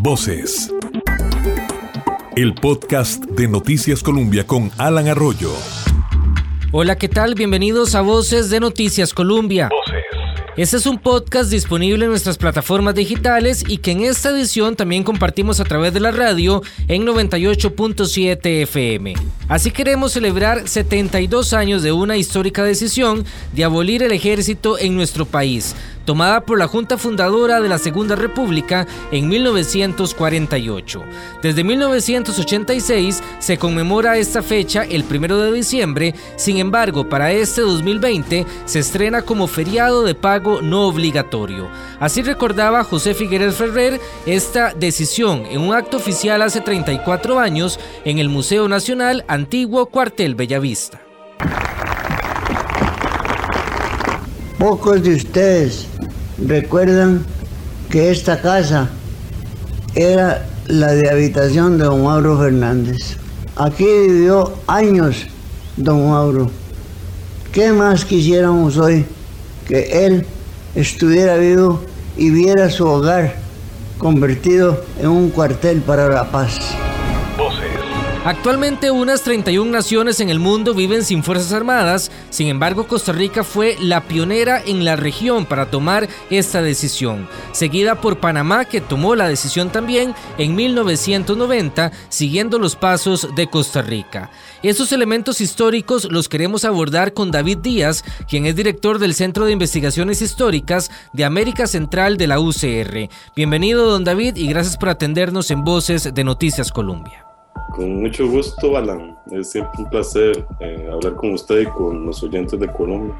Voces. El podcast de Noticias Colombia con Alan Arroyo. Hola, ¿qué tal? Bienvenidos a Voces de Noticias Colombia. Este es un podcast disponible en nuestras plataformas digitales y que en esta edición también compartimos a través de la radio en 98.7 FM. Así queremos celebrar 72 años de una histórica decisión de abolir el ejército en nuestro país, tomada por la Junta Fundadora de la Segunda República en 1948. Desde 1986 se conmemora esta fecha el 1 de diciembre, sin embargo para este 2020 se estrena como feriado de pago no obligatorio. Así recordaba José Figueres Ferrer esta decisión en un acto oficial hace 34 años en el Museo Nacional Antiguo Cuartel Bellavista. Pocos de ustedes recuerdan que esta casa era la de habitación de don Mauro Fernández. Aquí vivió años don Mauro. ¿Qué más quisiéramos hoy que él estuviera vivo y viera su hogar convertido en un cuartel para la paz? Actualmente unas 31 naciones en el mundo viven sin fuerzas armadas, sin embargo Costa Rica fue la pionera en la región para tomar esta decisión, seguida por Panamá que tomó la decisión también en 1990, siguiendo los pasos de Costa Rica. Esos elementos históricos los queremos abordar con David Díaz, quien es director del Centro de Investigaciones Históricas de América Central de la UCR. Bienvenido don David y gracias por atendernos en Voces de Noticias Colombia. Con mucho gusto, Alan. Es siempre un placer eh, hablar con usted y con los oyentes de Colombia.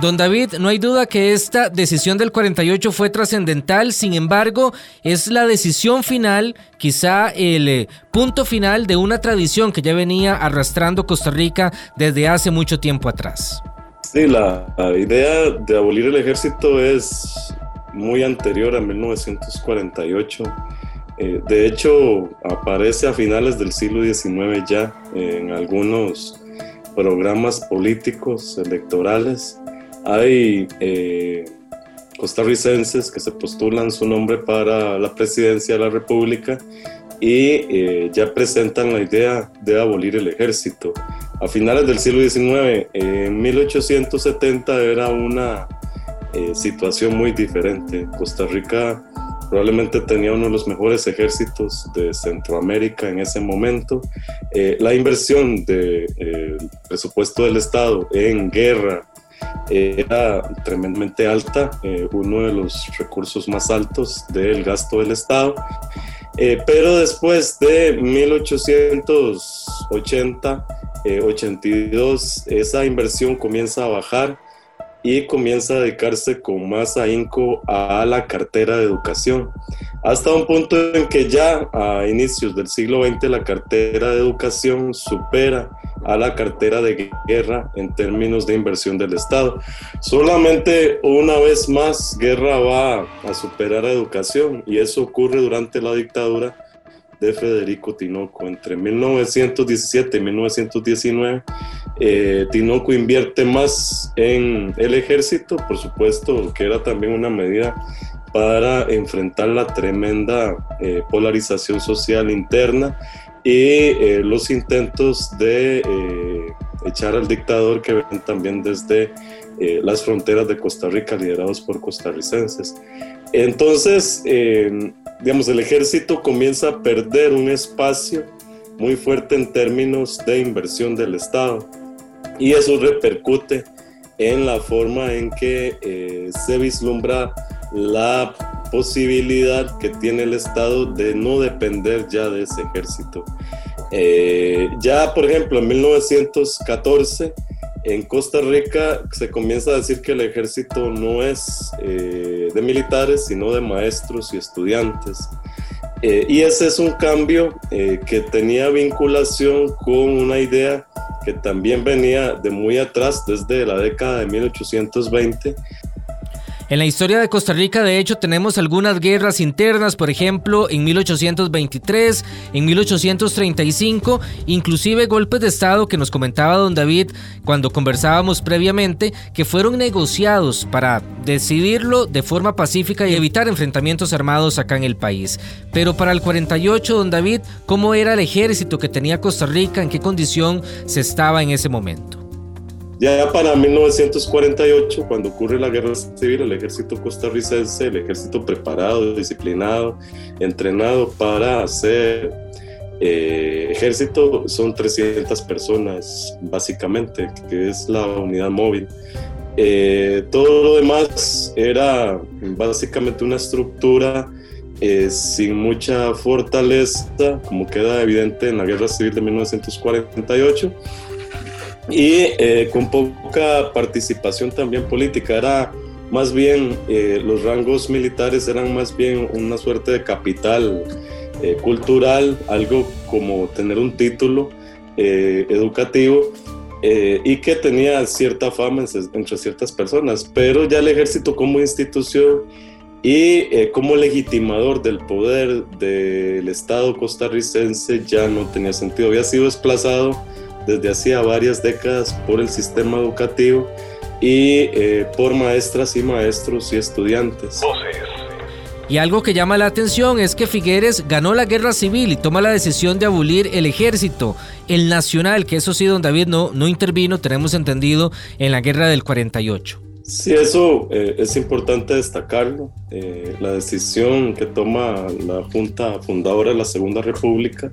Don David, no hay duda que esta decisión del 48 fue trascendental, sin embargo, es la decisión final, quizá el eh, punto final de una tradición que ya venía arrastrando Costa Rica desde hace mucho tiempo atrás. Sí, la, la idea de abolir el ejército es muy anterior a 1948 eh, de hecho, aparece a finales del siglo XIX ya en algunos programas políticos electorales. Hay eh, costarricenses que se postulan su nombre para la presidencia de la República y eh, ya presentan la idea de abolir el ejército. A finales del siglo XIX, en 1870 era una situación muy diferente. Costa Rica probablemente tenía uno de los mejores ejércitos de Centroamérica en ese momento. Eh, la inversión del de, eh, presupuesto del Estado en guerra era tremendamente alta, eh, uno de los recursos más altos del gasto del Estado. pero después de 1880, 82, esa inversión comienza a bajar y comienza a dedicarse con más ahínco a la cartera de educación, hasta un punto en que ya a inicios del siglo XX la cartera de educación supera a la cartera de guerra en términos de inversión del Estado. Solamente una vez más guerra va a superar a educación y eso ocurre durante la dictadura de Federico Tinoco. Entre 1917 y 1919, eh, Tinoco invierte más en el ejército, por supuesto, que era también una medida para enfrentar la tremenda eh, polarización social interna y eh, los intentos de echar al dictador que ven también desde las fronteras de Costa Rica liderados por costarricenses. Entonces, digamos, el ejército comienza a perder un espacio muy fuerte en términos de inversión del Estado y eso repercute en la forma en que eh, se vislumbra la posibilidad que tiene el Estado de no depender ya de ese ejército. Eh, ya, por ejemplo, en 1914, en Costa Rica se comienza a decir que el ejército no es eh, de militares, sino de maestros y estudiantes. Y ese es un cambio que tenía vinculación con una idea que también venía de muy atrás, desde la década de 1820, En la historia de Costa Rica, de hecho, tenemos algunas guerras internas, por ejemplo, en 1823, en 1835, inclusive golpes de Estado que nos comentaba don David cuando conversábamos previamente, que fueron negociados para decidirlo de forma pacífica y evitar enfrentamientos armados acá en el país. Pero para el 48, don David, ¿cómo era el ejército que tenía Costa Rica? ¿En qué condición se estaba en ese momento? Ya para 1948, cuando ocurre la guerra civil, el ejército costarricense, el ejército preparado, disciplinado, entrenado para hacer eh, ejército, son 300 personas básicamente, que es la unidad móvil. Eh, todo lo demás era básicamente una estructura eh, sin mucha fortaleza, como queda evidente en la guerra civil de 1948 y eh, con poca participación también política. Era más bien, eh, los rangos militares eran más bien una suerte de capital eh, cultural, algo como tener un título educativo y que tenía cierta fama entre ciertas personas, pero ya el ejército como institución y como legitimador del poder del Estado costarricense ya no tenía sentido, había sido desplazado desde hacía varias décadas por el sistema educativo y eh, por maestras y maestros y estudiantes. Y algo que llama la atención es que Figueres ganó la guerra civil y toma la decisión de abolir el ejército, el nacional, que eso sí, don David no, no intervino, tenemos entendido, en la guerra del 48. Sí, eso eh, es importante destacarlo. Eh, la decisión que toma la Junta Fundadora de la Segunda República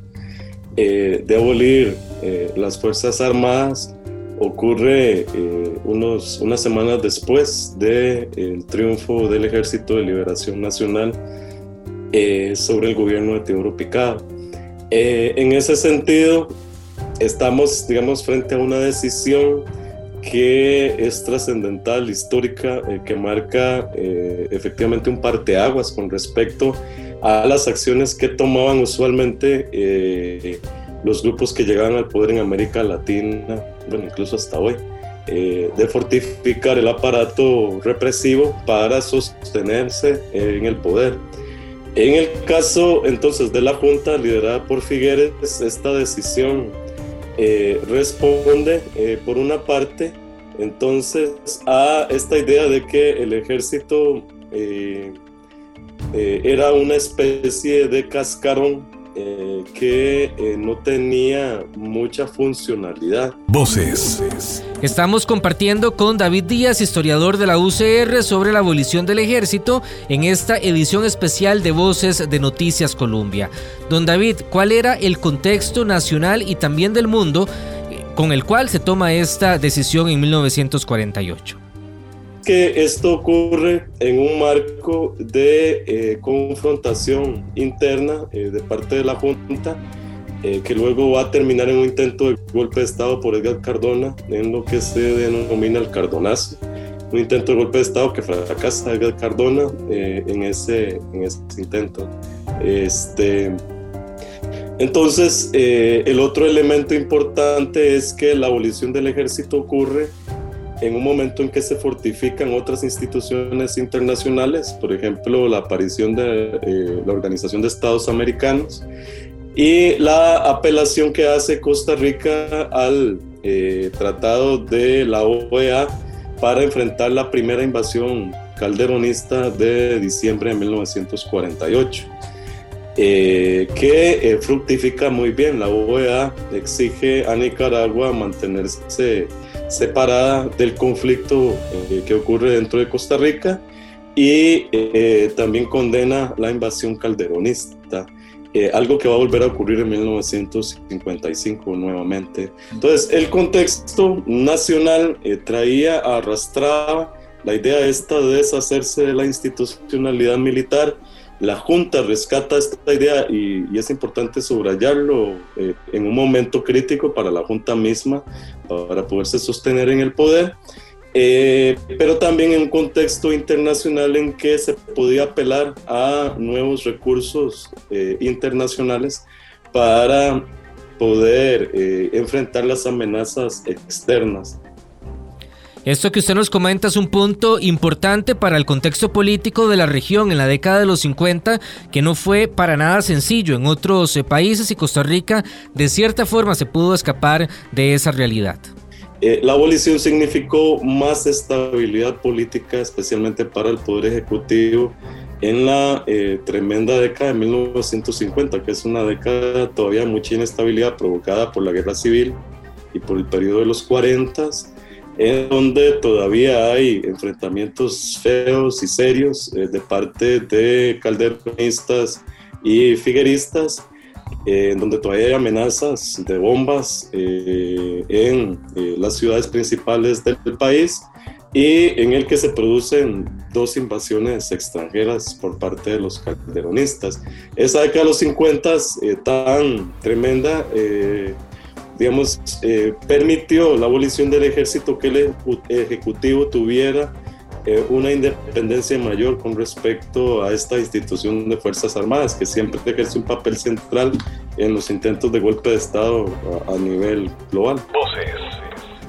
eh, de abolir eh, las Fuerzas Armadas ocurre eh, unos, unas semanas después del el triunfo del Ejército de Liberación Nacional sobre el gobierno de Teodoro Picado. en ese sentido, estamos, digamos, frente a una decisión que es trascendental, histórica, que marca efectivamente un parteaguas con respecto a las acciones que tomaban usualmente eh, los grupos que llegaban al poder en América Latina, bueno, incluso hasta hoy, eh, de fortificar el aparato represivo para sostenerse en el poder. En el caso entonces de la Junta liderada por Figueres, esta decisión eh, responde por una parte entonces a esta idea de que el ejército era una especie de cascarón eh, que eh, no tenía mucha funcionalidad. Voces. Estamos compartiendo con David Díaz, historiador de la UCR, sobre la abolición del ejército en esta edición especial de Voces de Noticias Colombia. Don David, ¿cuál era el contexto nacional y también del mundo con el cual se toma esta decisión en 1948? Que esto ocurre en un marco de eh, confrontación interna eh, de parte de la Junta, eh, que luego va a terminar en un intento de golpe de Estado por Edgar Cardona, en lo que se denomina el Cardonazo. Un intento de golpe de Estado que fracasa Edgar Cardona en, ese, en ese intento. Este, entonces, el otro elemento importante es que la abolición del ejército ocurre en un momento en que se fortifican otras instituciones internacionales, por ejemplo, la aparición de eh, la Organización de Estados Americanos y la apelación que hace Costa Rica al eh, Tratado de la OEA para enfrentar la primera invasión calderonista de diciembre de 1948. Eh, que fructifica muy bien. La OEA exige a Nicaragua mantenerse separada del conflicto eh, que ocurre dentro de Costa Rica y eh, también condena la invasión calderonista, eh, algo que va a volver a ocurrir en 1955 nuevamente. Entonces, el contexto nacional traía, arrastraba la idea esta de deshacerse de la institucionalidad militar la Junta rescata esta idea y, es importante subrayarlo eh, en un momento crítico para la Junta misma, para poderse sostener en el poder, eh, pero también en un contexto internacional en que se podía apelar a nuevos recursos eh, internacionales para poder enfrentar las amenazas externas. Esto que usted nos comenta es un punto importante para el contexto político de la región en la década de los 50, que no fue para nada sencillo en otros eh, países y Costa Rica de cierta forma se pudo escapar de esa realidad. Eh, la abolición significó más estabilidad política, especialmente para el Poder Ejecutivo, en la eh, tremenda década de 1950, que es una década todavía mucha inestabilidad provocada por la guerra civil y por el periodo de los 40 en donde todavía hay enfrentamientos feos y serios eh, de parte de calderonistas y figueristas, eh, donde todavía hay amenazas de bombas eh, en las ciudades principales del país y en el que se producen dos invasiones extranjeras por parte de los calderonistas. Esa década de los 50 tan tremenda digamos, eh, permitió la abolición del ejército que el Ejecutivo tuviera eh, una independencia mayor con respecto a esta institución de Fuerzas Armadas, que siempre ejerce un papel central en los intentos de golpe de Estado a, a nivel global.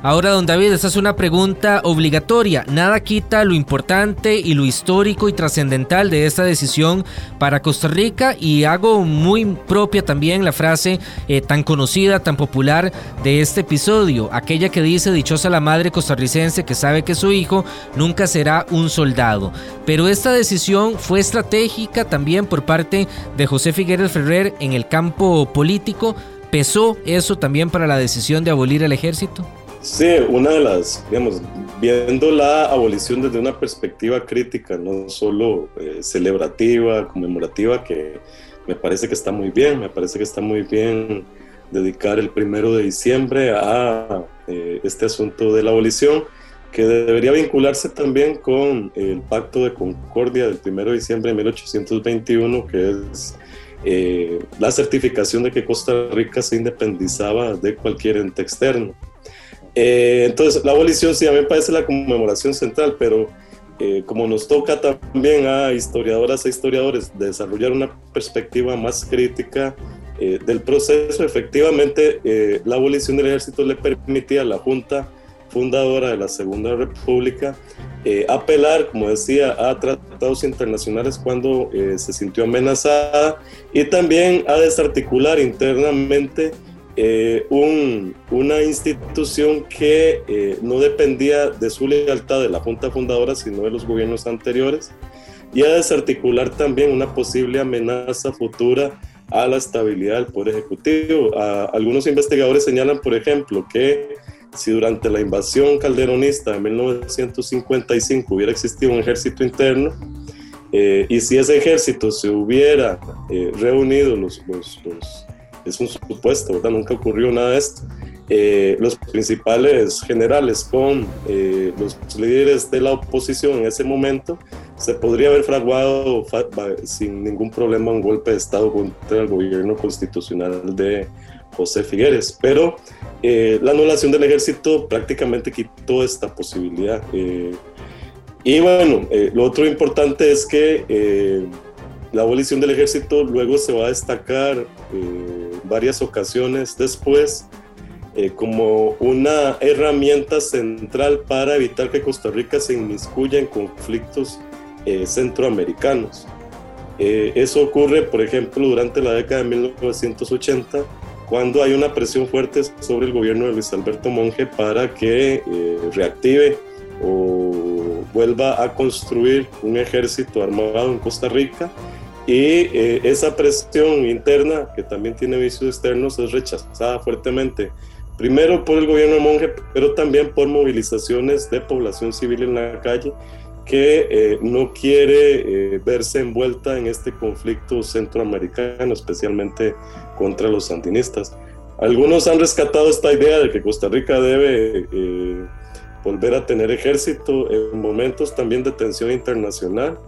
Ahora, don David, esta es una pregunta obligatoria. Nada quita lo importante y lo histórico y trascendental de esta decisión para Costa Rica y hago muy propia también la frase eh, tan conocida, tan popular de este episodio, aquella que dice dichosa la madre costarricense que sabe que su hijo nunca será un soldado. Pero esta decisión fue estratégica también por parte de José Figueres Ferrer en el campo político. ¿Pesó eso también para la decisión de abolir el ejército? Sí, una de las, digamos, viendo la abolición desde una perspectiva crítica, no solo eh, celebrativa, conmemorativa, que me parece que está muy bien, me parece que está muy bien dedicar el primero de diciembre a eh, este asunto de la abolición, que debería vincularse también con el Pacto de Concordia del primero de diciembre de 1821, que es eh, la certificación de que Costa Rica se independizaba de cualquier ente externo. Eh, entonces, la abolición sí a mí me parece la conmemoración central, pero eh, como nos toca también a historiadoras e historiadores desarrollar una perspectiva más crítica eh, del proceso, efectivamente la abolición del ejército le permitía a la Junta fundadora de la Segunda República apelar, como decía, a tratados internacionales cuando se sintió amenazada y también a desarticular internamente eh, una institución que eh, no dependía de su lealtad de la Junta Fundadora, sino de los gobiernos anteriores, y a desarticular también una posible amenaza futura a la estabilidad del Poder Ejecutivo. algunos investigadores señalan, por ejemplo, que si durante la invasión calderonista de 1955 hubiera existido un ejército interno, eh, y si ese ejército se hubiera reunido los, los, los es un supuesto, ¿verdad? Nunca ocurrió nada de esto. Eh, los principales generales con eh, los líderes de la oposición en ese momento, se podría haber fraguado sin ningún problema un golpe de Estado contra el gobierno constitucional de José Figueres. Pero eh, la anulación del ejército prácticamente quitó esta posibilidad. y bueno, lo otro importante es que la abolición del ejército luego se va a destacar varias ocasiones después eh, como una herramienta central para evitar que Costa Rica se inmiscuya en conflictos eh, centroamericanos. Eh, eso ocurre, por ejemplo, durante la década de 1980, cuando hay una presión fuerte sobre el gobierno de Luis Alberto Monge para que reactive o vuelva a construir un ejército armado en Costa Rica y eh, esa presión interna, que también tiene vicios externos, es rechazada fuertemente, primero por el gobierno de Monge, pero también por movilizaciones de población civil en la calle que eh, no quiere eh, verse envuelta en este conflicto centroamericano, especialmente contra los sandinistas. Algunos han rescatado esta idea de que Costa Rica debe volver a tener ejército en momentos también de tensión internacional.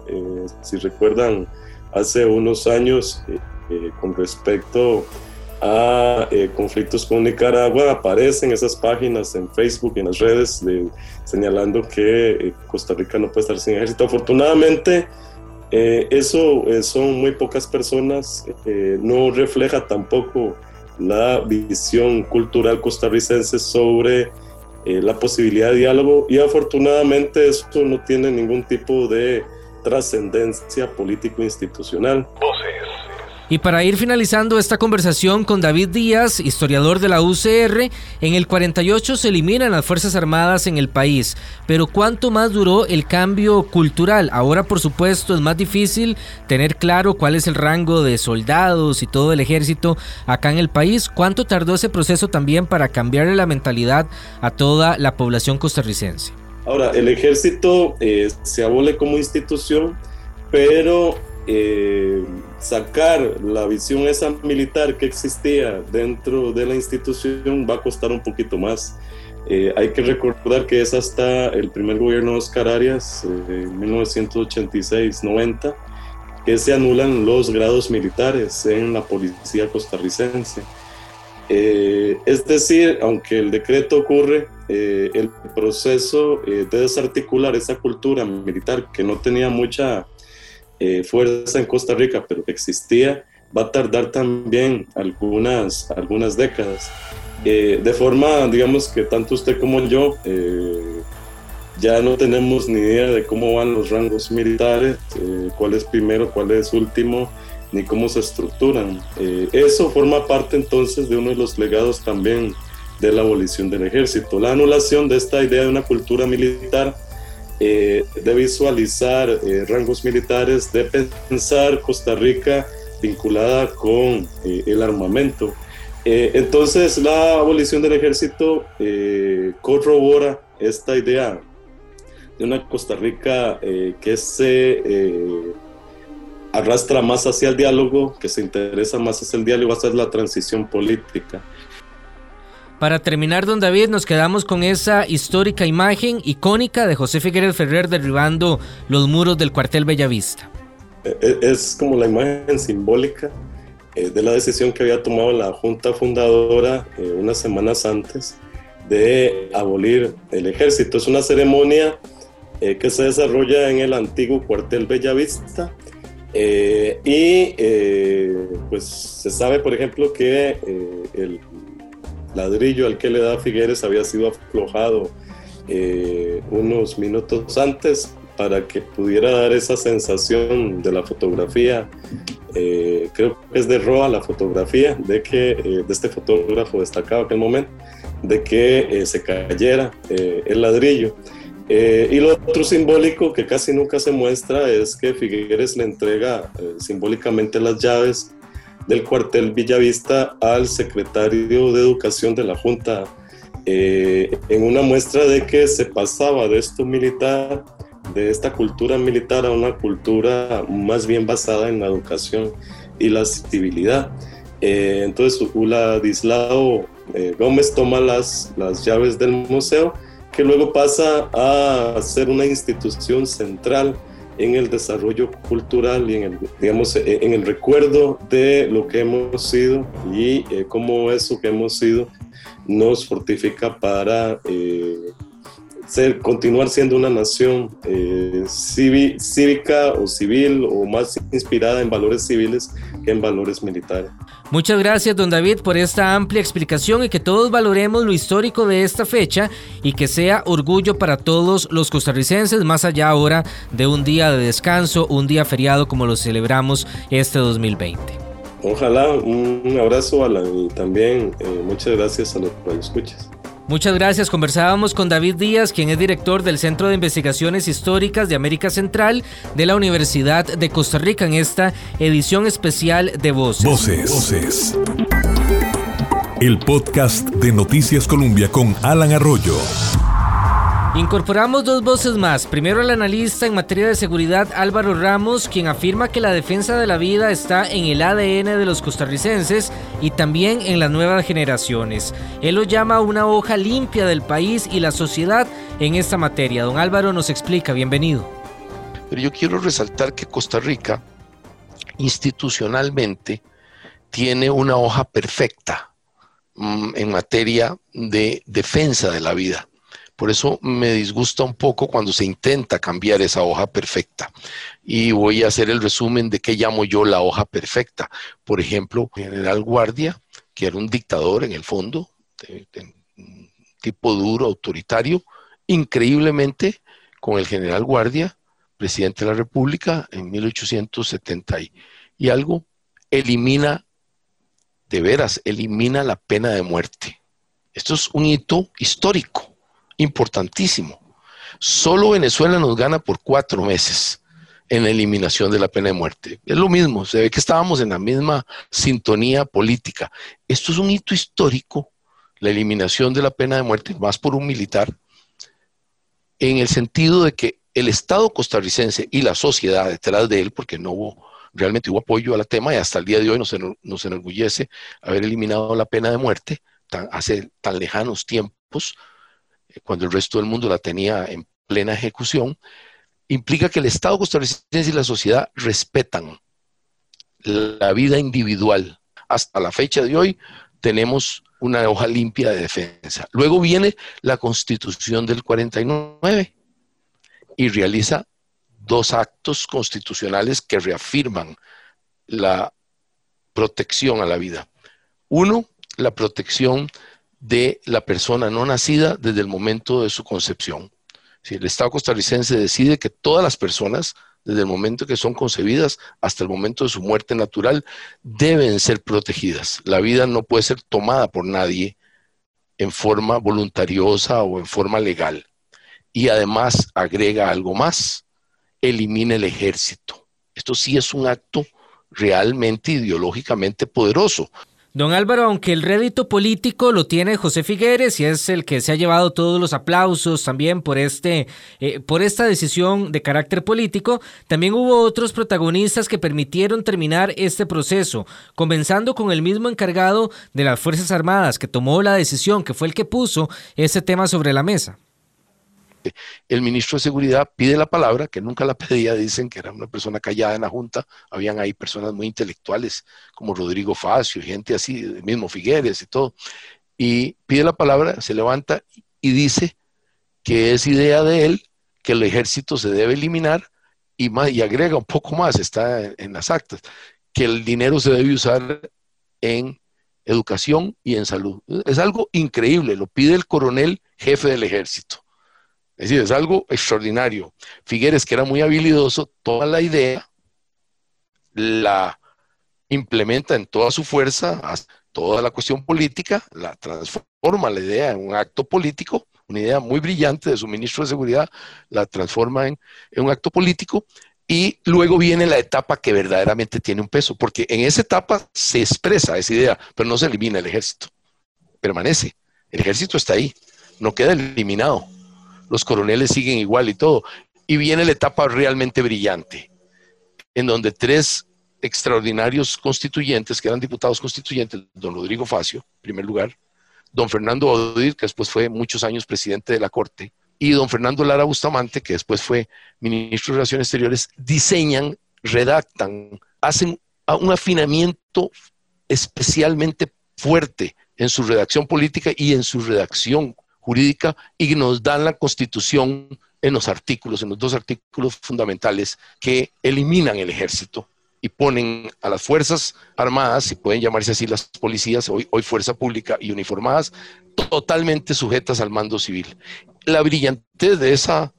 si recuerdan, hace unos años eh, eh, con respecto a eh, conflictos con Nicaragua, aparecen esas páginas en Facebook y en las redes señalando que Costa Rica no puede estar sin ejército. Afortunadamente, eso son muy pocas personas, no refleja tampoco la visión cultural costarricense sobre la posibilidad de diálogo y afortunadamente esto no tiene ningún tipo de trascendencia político-institucional. Y para ir finalizando esta conversación con David Díaz, historiador de la UCR, en el 48 se eliminan las Fuerzas Armadas en el país. Pero ¿cuánto más duró el cambio cultural? Ahora, por supuesto, es más difícil tener claro cuál es el rango de soldados y todo el ejército acá en el país. ¿Cuánto tardó ese proceso también para cambiarle la mentalidad a toda la población costarricense? Ahora, el ejército eh, se abole como institución, pero eh, sacar la visión esa militar que existía dentro de la institución va a costar un poquito más. Eh, hay que recordar que es hasta el primer gobierno de Oscar Arias, en 1986-90, que se anulan los grados militares en la policía costarricense. Eh, es decir, aunque el decreto ocurre, el proceso de desarticular esa cultura militar que no tenía mucha eh, fuerza en Costa Rica, pero que existía, va a tardar también algunas, algunas décadas. Eh, de forma, digamos que tanto usted como yo eh, ya no tenemos ni idea de cómo van los rangos militares, cuál es primero, cuál es último, ni cómo se estructuran. eso forma parte entonces de uno de los legados también de la abolición del ejército, la anulación de esta idea de una cultura militar eh, de visualizar eh, rangos militares, de pensar Costa Rica vinculada con eh, el armamento. entonces la abolición del ejército corrobora esta idea de una Costa Rica que se arrastra más hacia el diálogo, que se interesa más hacia el diálogo, hacia la transición política. Para terminar, don David, nos quedamos con esa histórica imagen icónica de José Figueres Ferrer derribando los muros del cuartel Bellavista. E, e, es como la imagen simbólica eh, de la decisión que había tomado la Junta Fundadora eh, unas semanas antes de abolir el ejército. Es una ceremonia eh, que se desarrolla en el antiguo cuartel Bellavista. Y pues se sabe, por ejemplo, que el ladrillo al que le da Figueres había sido aflojado eh, unos minutos antes para que pudiera dar esa sensación de la fotografía. Eh, creo que es de Roa la fotografía de que eh, de este fotógrafo destacado aquel momento de que se cayera el ladrillo. Y lo otro simbólico que casi nunca se muestra es que Figueres le entrega simbólicamente las llaves del cuartel Villavista al secretario de Educación de la Junta eh, en una muestra de que se pasaba de esto militar, de esta cultura militar a una cultura más bien basada en la educación y la civilidad. Eh, entonces Uladislao eh, Gómez toma las, las llaves del museo que luego pasa a ser una institución central en el desarrollo cultural y en el, digamos, e, en el recuerdo de lo que hemos sido y eh, cómo eso que hemos sido nos fortifica para eh, ser, continuar siendo una nación eh, cívica o civil o más inspirada en valores civiles que en valores militares. Muchas gracias, don David, por esta amplia explicación y que todos valoremos lo histórico de esta fecha y que sea orgullo para todos los costarricenses, más allá ahora de un día de descanso, un día feriado como lo celebramos este 2020. Ojalá, un abrazo, Alan, y también eh, muchas gracias a los que escuchas. Muchas gracias. Conversábamos con David Díaz, quien es director del Centro de Investigaciones Históricas de América Central de la Universidad de Costa Rica en esta edición especial de Voces. Voces. Voces. El podcast de Noticias Colombia con Alan Arroyo. Incorporamos dos voces más. Primero el analista en materia de seguridad Álvaro Ramos, quien afirma que la defensa de la vida está en el ADN de los costarricenses y también en las nuevas generaciones. Él lo llama una hoja limpia del país y la sociedad en esta materia. Don Álvaro nos explica, bienvenido. Pero yo quiero resaltar que Costa Rica institucionalmente tiene una hoja perfecta mm, en materia de defensa de la vida por eso me disgusta un poco cuando se intenta cambiar esa hoja perfecta. Y voy a hacer el resumen de qué llamo yo la hoja perfecta. Por ejemplo, General Guardia, que era un dictador en el fondo, tipo duro, autoritario, increíblemente con el general Guardia, presidente de la República, en 1870 y algo, elimina, de veras, elimina la pena de muerte. Esto es un hito histórico, importantísimo. Solo Venezuela nos gana por cuatro meses en la eliminación de la pena de muerte. Es lo mismo, se ve que estábamos en la misma sintonía política. Esto es un hito histórico, la eliminación de la pena de muerte, más por un militar, en el sentido de que el Estado costarricense y la sociedad detrás de él, porque no hubo, realmente hubo apoyo a la tema y hasta el día de hoy nos, nos enorgullece haber eliminado la pena de muerte hace tan lejanos tiempos, cuando el resto del mundo la tenía en plena ejecución, implica que el Estado costarricense y la sociedad respetan la vida individual. Hasta la fecha de hoy tenemos una hoja limpia de defensa. Luego viene la constitución del 49 y realiza dos actos constitucionales que reafirman la protección a la vida. Uno, la protección de la persona no nacida desde el momento de su concepción. Si el Estado costarricense decide que todas las personas, desde el momento que son concebidas hasta el momento de su muerte natural, deben ser protegidas. La vida no puede ser tomada por nadie en forma voluntariosa o en forma legal. Y además agrega algo más, elimina el ejército. Esto sí es un acto realmente ideológicamente poderoso. Don Álvaro, aunque el rédito político lo tiene José Figueres y es el que se ha llevado todos los aplausos también por, este, eh, por esta decisión de carácter político, también hubo otros protagonistas que permitieron terminar este proceso, comenzando con el mismo encargado de las Fuerzas Armadas que tomó la decisión, que fue el que puso ese tema sobre la mesa el ministro de Seguridad pide la palabra, que nunca la pedía, dicen que era una persona callada en la Junta, habían ahí personas muy intelectuales como Rodrigo Facio gente así, mismo Figueres y todo, y pide la palabra, se levanta y dice que es idea de él que el ejército se debe eliminar y, más, y agrega un poco más, está en las actas, que el dinero se debe usar en educación y en salud. Es algo increíble, lo pide el coronel jefe del ejército. Es decir, es algo extraordinario. Figueres, que era muy habilidoso, toma la idea, la implementa en toda su fuerza, toda la cuestión política, la transforma la idea en un acto político, una idea muy brillante de su ministro de Seguridad, la transforma en, en un acto político y luego viene la etapa que verdaderamente tiene un peso, porque en esa etapa se expresa esa idea, pero no se elimina el ejército, permanece. El ejército está ahí, no queda eliminado los coroneles siguen igual y todo. Y viene la etapa realmente brillante, en donde tres extraordinarios constituyentes, que eran diputados constituyentes, don Rodrigo Facio, en primer lugar, don Fernando Odir, que después fue muchos años presidente de la Corte, y don Fernando Lara Bustamante, que después fue ministro de Relaciones Exteriores, diseñan, redactan, hacen un afinamiento especialmente fuerte en su redacción política y en su redacción jurídica y nos dan la constitución en los artículos, en los dos artículos fundamentales que eliminan el ejército y ponen a las Fuerzas Armadas, si pueden llamarse así las policías, hoy, hoy Fuerza Pública y uniformadas, totalmente sujetas al mando civil. La brillantez de esa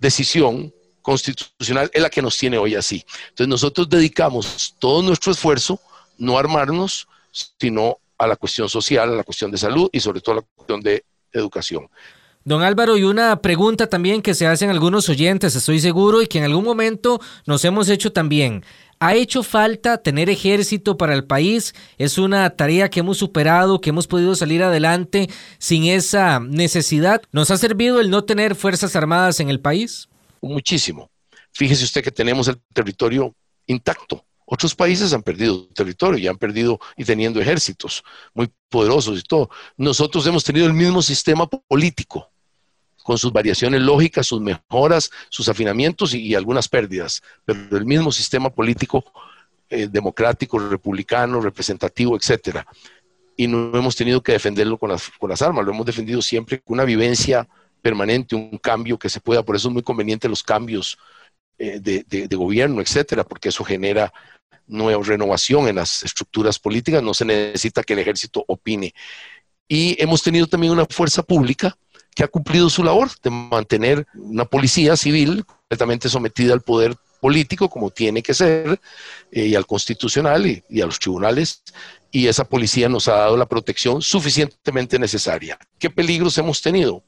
decisión constitucional es la que nos tiene hoy así. Entonces nosotros dedicamos todo nuestro esfuerzo no a armarnos, sino a la cuestión social, a la cuestión de salud y sobre todo a la cuestión de educación. Don Álvaro, y una pregunta también que se hacen algunos oyentes, estoy seguro, y que en algún momento nos hemos hecho también. ¿Ha hecho falta tener ejército para el país? ¿Es una tarea que hemos superado, que hemos podido salir adelante sin esa necesidad? ¿Nos ha servido el no tener Fuerzas Armadas en el país? Muchísimo. Fíjese usted que tenemos el territorio intacto. Otros países han perdido territorio y han perdido y teniendo ejércitos muy poderosos y todo. Nosotros hemos tenido el mismo sistema político, con sus variaciones lógicas, sus mejoras, sus afinamientos y, algunas pérdidas, pero el mismo sistema político eh, democrático, republicano, representativo, etcétera. Y no hemos tenido que defenderlo con las, armas, lo hemos defendido siempre con una vivencia permanente, un cambio que se pueda, por eso es muy conveniente los cambios eh, de, de, gobierno, etcétera, porque eso genera nueva renovación en las estructuras políticas, no se necesita que el ejército opine. Y hemos tenido también una fuerza pública que ha cumplido su labor de mantener una policía civil completamente sometida al poder político como tiene que ser eh, y al constitucional y, a los tribunales y esa policía nos ha dado la protección suficientemente necesaria. ¿Qué peligros hemos tenido?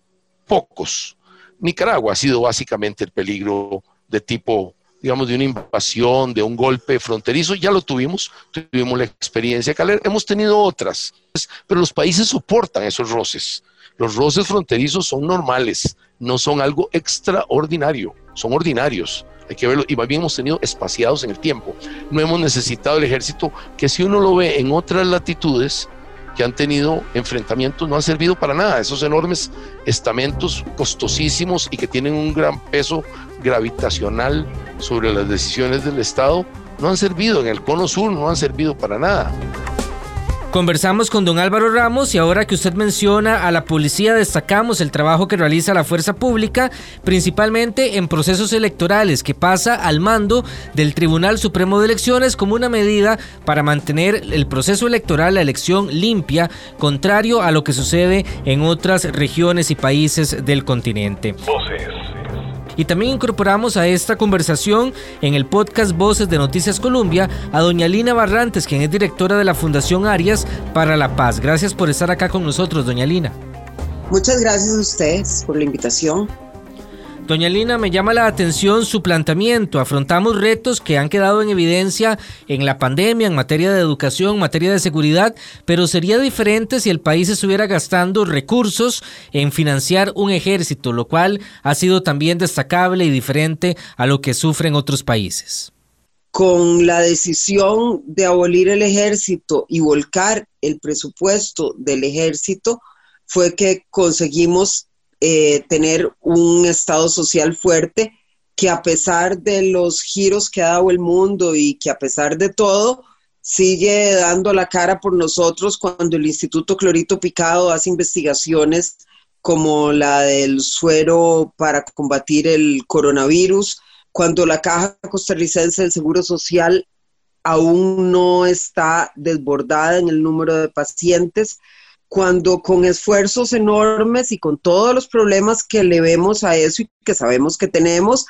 Pocos. Nicaragua ha sido básicamente el peligro de tipo, digamos, de una invasión, de un golpe fronterizo. Ya lo tuvimos, tuvimos la experiencia Caler, hemos tenido otras, pero los países soportan esos roces. Los roces fronterizos son normales, no son algo extraordinario, son ordinarios hay que verlo, y más bien hemos tenido espaciados en el tiempo. No hemos necesitado el ejército, que si uno lo ve en otras latitudes, que han tenido enfrentamientos, no han servido para nada. Esos enormes estamentos costosísimos y que tienen un gran peso gravitacional sobre las decisiones del Estado, no han servido en el cono sur, no han servido para nada. Conversamos con don Álvaro Ramos y ahora que usted menciona a la policía destacamos el trabajo que realiza la fuerza pública, principalmente en procesos electorales, que pasa al mando del Tribunal Supremo de Elecciones como una medida para mantener el proceso electoral, la elección limpia, contrario a lo que sucede en otras regiones y países del continente. Y también incorporamos a esta conversación en el podcast Voces de Noticias Colombia a doña Lina Barrantes, quien es directora de la Fundación Arias para la Paz. Gracias por estar acá con nosotros, doña Lina. Muchas gracias a ustedes por la invitación. Doña Lina, me llama la atención su planteamiento. Afrontamos retos que han quedado en evidencia en la pandemia, en materia de educación, en materia de seguridad, pero sería diferente si el país estuviera gastando recursos en financiar un ejército, lo cual ha sido también destacable y diferente a lo que sufren otros países. Con la decisión de abolir el ejército y volcar el presupuesto del ejército, fue que conseguimos eh, tener un Estado social fuerte que a pesar de los giros que ha dado el mundo y que a pesar de todo, sigue dando la cara por nosotros cuando el Instituto Clorito Picado hace investigaciones como la del suero para combatir el coronavirus, cuando la Caja Costarricense del Seguro Social aún no está desbordada en el número de pacientes, cuando con esfuerzos enormes y con todos los problemas que le vemos a eso y que sabemos que tenemos,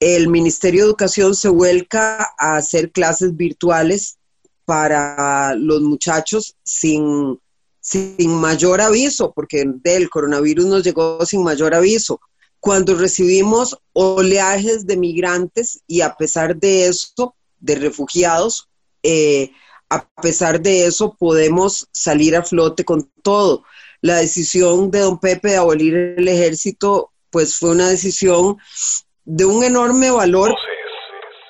el Ministerio de Educación se vuelca a hacer clases virtuales para los muchachos sin, sin mayor aviso, porque del coronavirus nos llegó sin mayor aviso. Cuando recibimos oleajes de migrantes y a pesar de eso, de refugiados, eh, a pesar de eso podemos salir a flote con todo. La decisión de don Pepe de abolir el ejército, pues fue una decisión de un enorme valor.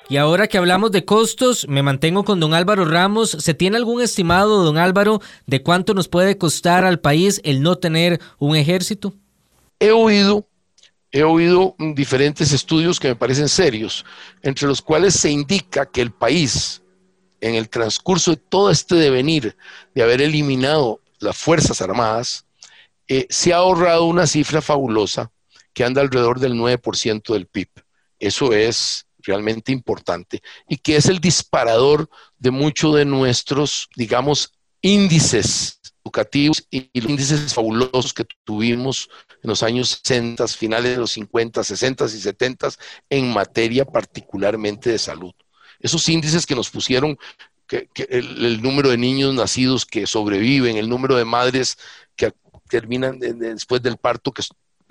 Y ahora que hablamos de costos, me mantengo con don Álvaro Ramos. ¿Se tiene algún estimado, don Álvaro, de cuánto nos puede costar al país el no tener un ejército? He oído, he oído diferentes estudios que me parecen serios, entre los cuales se indica que el país, en el transcurso de todo este devenir de haber eliminado las Fuerzas Armadas, eh, se ha ahorrado una cifra fabulosa que anda alrededor del 9% del PIB. Eso es realmente importante y que es el disparador de muchos de nuestros, digamos, índices educativos y los índices fabulosos que tuvimos en los años 60, finales de los 50, 60 y 70 en materia particularmente de salud esos índices que nos pusieron, el, número de niños nacidos que sobreviven, el número de madres que terminan después del parto, que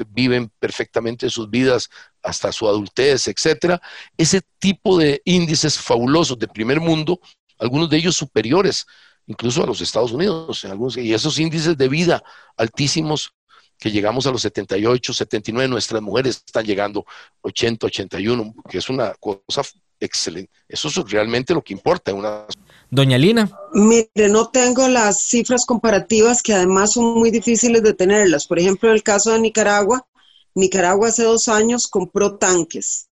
viven perfectamente sus vidas hasta su adultez, etcétera, ese tipo de índices fabulosos de primer mundo, algunos de ellos superiores incluso a los Estados Unidos, algunos, y esos índices de vida altísimos que llegamos a los 78, 79, nuestras mujeres están llegando 80, 81, que es una cosa excelente. Eso es realmente lo que importa. Una... Doña Lina. Mire, no tengo las cifras comparativas que además son muy difíciles de tenerlas. Por ejemplo, en el caso de Nicaragua, Nicaragua hace dos años compró tanques,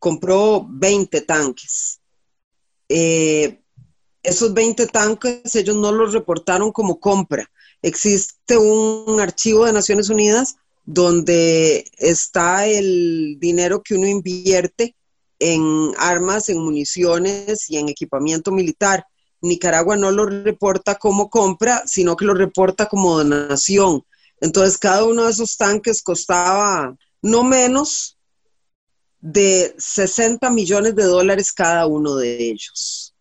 compró 20 tanques. Eh, esos 20 tanques ellos no los reportaron como compra. Existe un archivo de Naciones Unidas donde está el dinero que uno invierte en armas, en municiones y en equipamiento militar. Nicaragua no lo reporta como compra, sino que lo reporta como donación. Entonces, cada uno de esos tanques costaba no menos de 60 millones de dólares cada uno de ellos.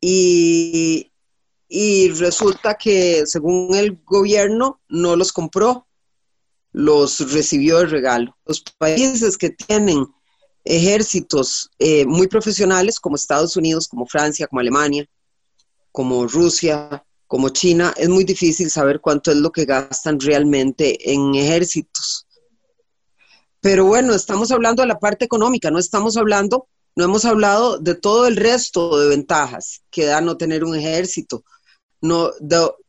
Y, y resulta que según el gobierno no los compró, los recibió de regalo. Los países que tienen ejércitos eh, muy profesionales como Estados Unidos, como Francia, como Alemania, como Rusia, como China, es muy difícil saber cuánto es lo que gastan realmente en ejércitos. Pero bueno, estamos hablando de la parte económica, no estamos hablando, no hemos hablado de todo el resto de ventajas que da no tener un ejército. No,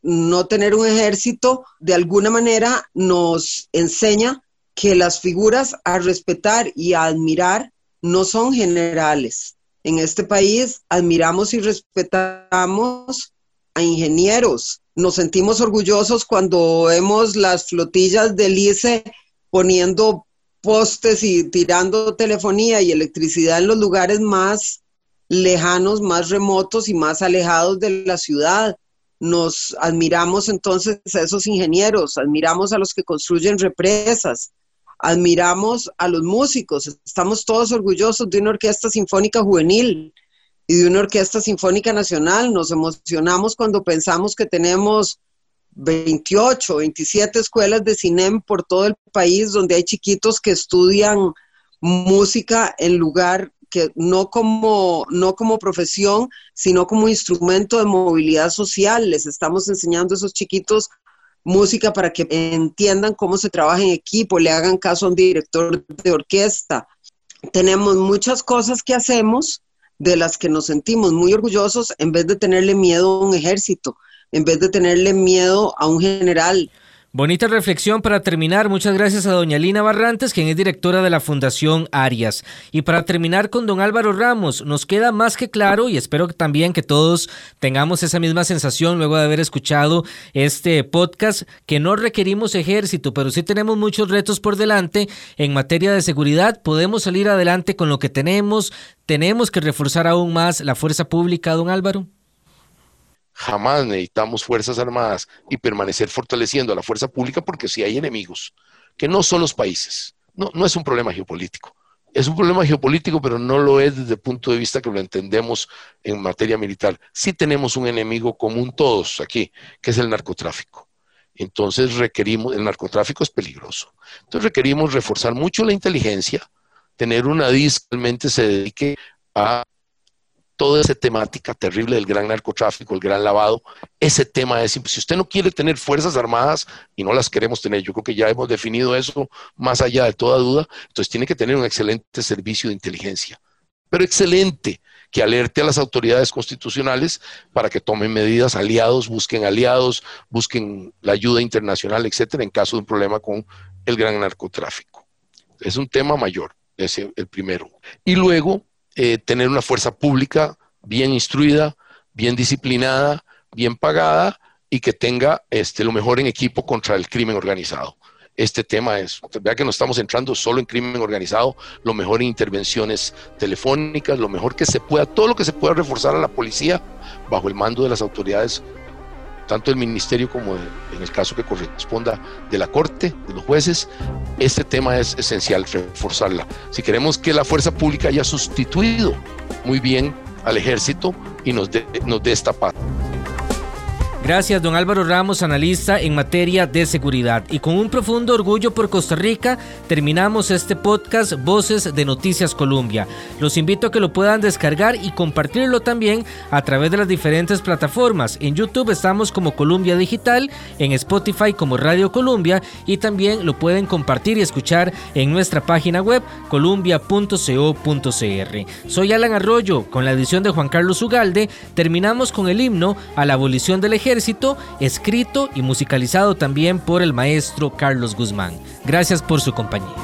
no tener un ejército de alguna manera nos enseña que las figuras a respetar y a admirar no son generales. En este país admiramos y respetamos a ingenieros. Nos sentimos orgullosos cuando vemos las flotillas del ICE poniendo postes y tirando telefonía y electricidad en los lugares más lejanos, más remotos y más alejados de la ciudad. Nos admiramos entonces a esos ingenieros, admiramos a los que construyen represas, admiramos a los músicos, estamos todos orgullosos de una orquesta sinfónica juvenil y de una orquesta sinfónica nacional. Nos emocionamos cuando pensamos que tenemos 28, 27 escuelas de cine por todo el país donde hay chiquitos que estudian música en lugar que no como, no como profesión, sino como instrumento de movilidad social. Les estamos enseñando a esos chiquitos música para que entiendan cómo se trabaja en equipo, le hagan caso a un director de orquesta. Tenemos muchas cosas que hacemos de las que nos sentimos muy orgullosos en vez de tenerle miedo a un ejército en vez de tenerle miedo a un general. Bonita reflexión para terminar. Muchas gracias a doña Lina Barrantes, quien es directora de la Fundación Arias. Y para terminar con don Álvaro Ramos, nos queda más que claro y espero también que todos tengamos esa misma sensación luego de haber escuchado este podcast, que no requerimos ejército, pero sí tenemos muchos retos por delante en materia de seguridad. Podemos salir adelante con lo que tenemos. Tenemos que reforzar aún más la fuerza pública, don Álvaro. Jamás necesitamos fuerzas armadas y permanecer fortaleciendo a la fuerza pública porque si hay enemigos, que no son los países, no, no es un problema geopolítico. Es un problema geopolítico, pero no lo es desde el punto de vista que lo entendemos en materia militar. Sí tenemos un enemigo común todos aquí, que es el narcotráfico. Entonces requerimos, el narcotráfico es peligroso. Entonces requerimos reforzar mucho la inteligencia, tener una DIS que realmente se dedique a toda esa temática terrible del gran narcotráfico, el gran lavado, ese tema es, si usted no quiere tener fuerzas armadas y no las queremos tener, yo creo que ya hemos definido eso más allá de toda duda, entonces tiene que tener un excelente servicio de inteligencia, pero excelente, que alerte a las autoridades constitucionales para que tomen medidas, aliados, busquen aliados, busquen la ayuda internacional, etcétera, en caso de un problema con el gran narcotráfico. Es un tema mayor, ese el primero. Y luego, eh, tener una fuerza pública bien instruida, bien disciplinada, bien pagada y que tenga este, lo mejor en equipo contra el crimen organizado. Este tema es, vea que no estamos entrando solo en crimen organizado, lo mejor en intervenciones telefónicas, lo mejor que se pueda, todo lo que se pueda reforzar a la policía bajo el mando de las autoridades tanto del ministerio como en el caso que corresponda de la corte, de los jueces, este tema es esencial reforzarla. Si queremos que la fuerza pública haya sustituido muy bien al ejército y nos dé esta paz. Gracias, don Álvaro Ramos, analista en materia de seguridad. Y con un profundo orgullo por Costa Rica, terminamos este podcast Voces de Noticias Colombia. Los invito a que lo puedan descargar y compartirlo también a través de las diferentes plataformas. En YouTube estamos como Columbia Digital, en Spotify como Radio Columbia y también lo pueden compartir y escuchar en nuestra página web columbia.co.cr. Soy Alan Arroyo, con la edición de Juan Carlos Ugalde, terminamos con el himno a la abolición del ejército escrito y musicalizado también por el maestro Carlos Guzmán. Gracias por su compañía.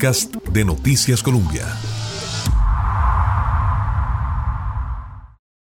De Noticias Colombia.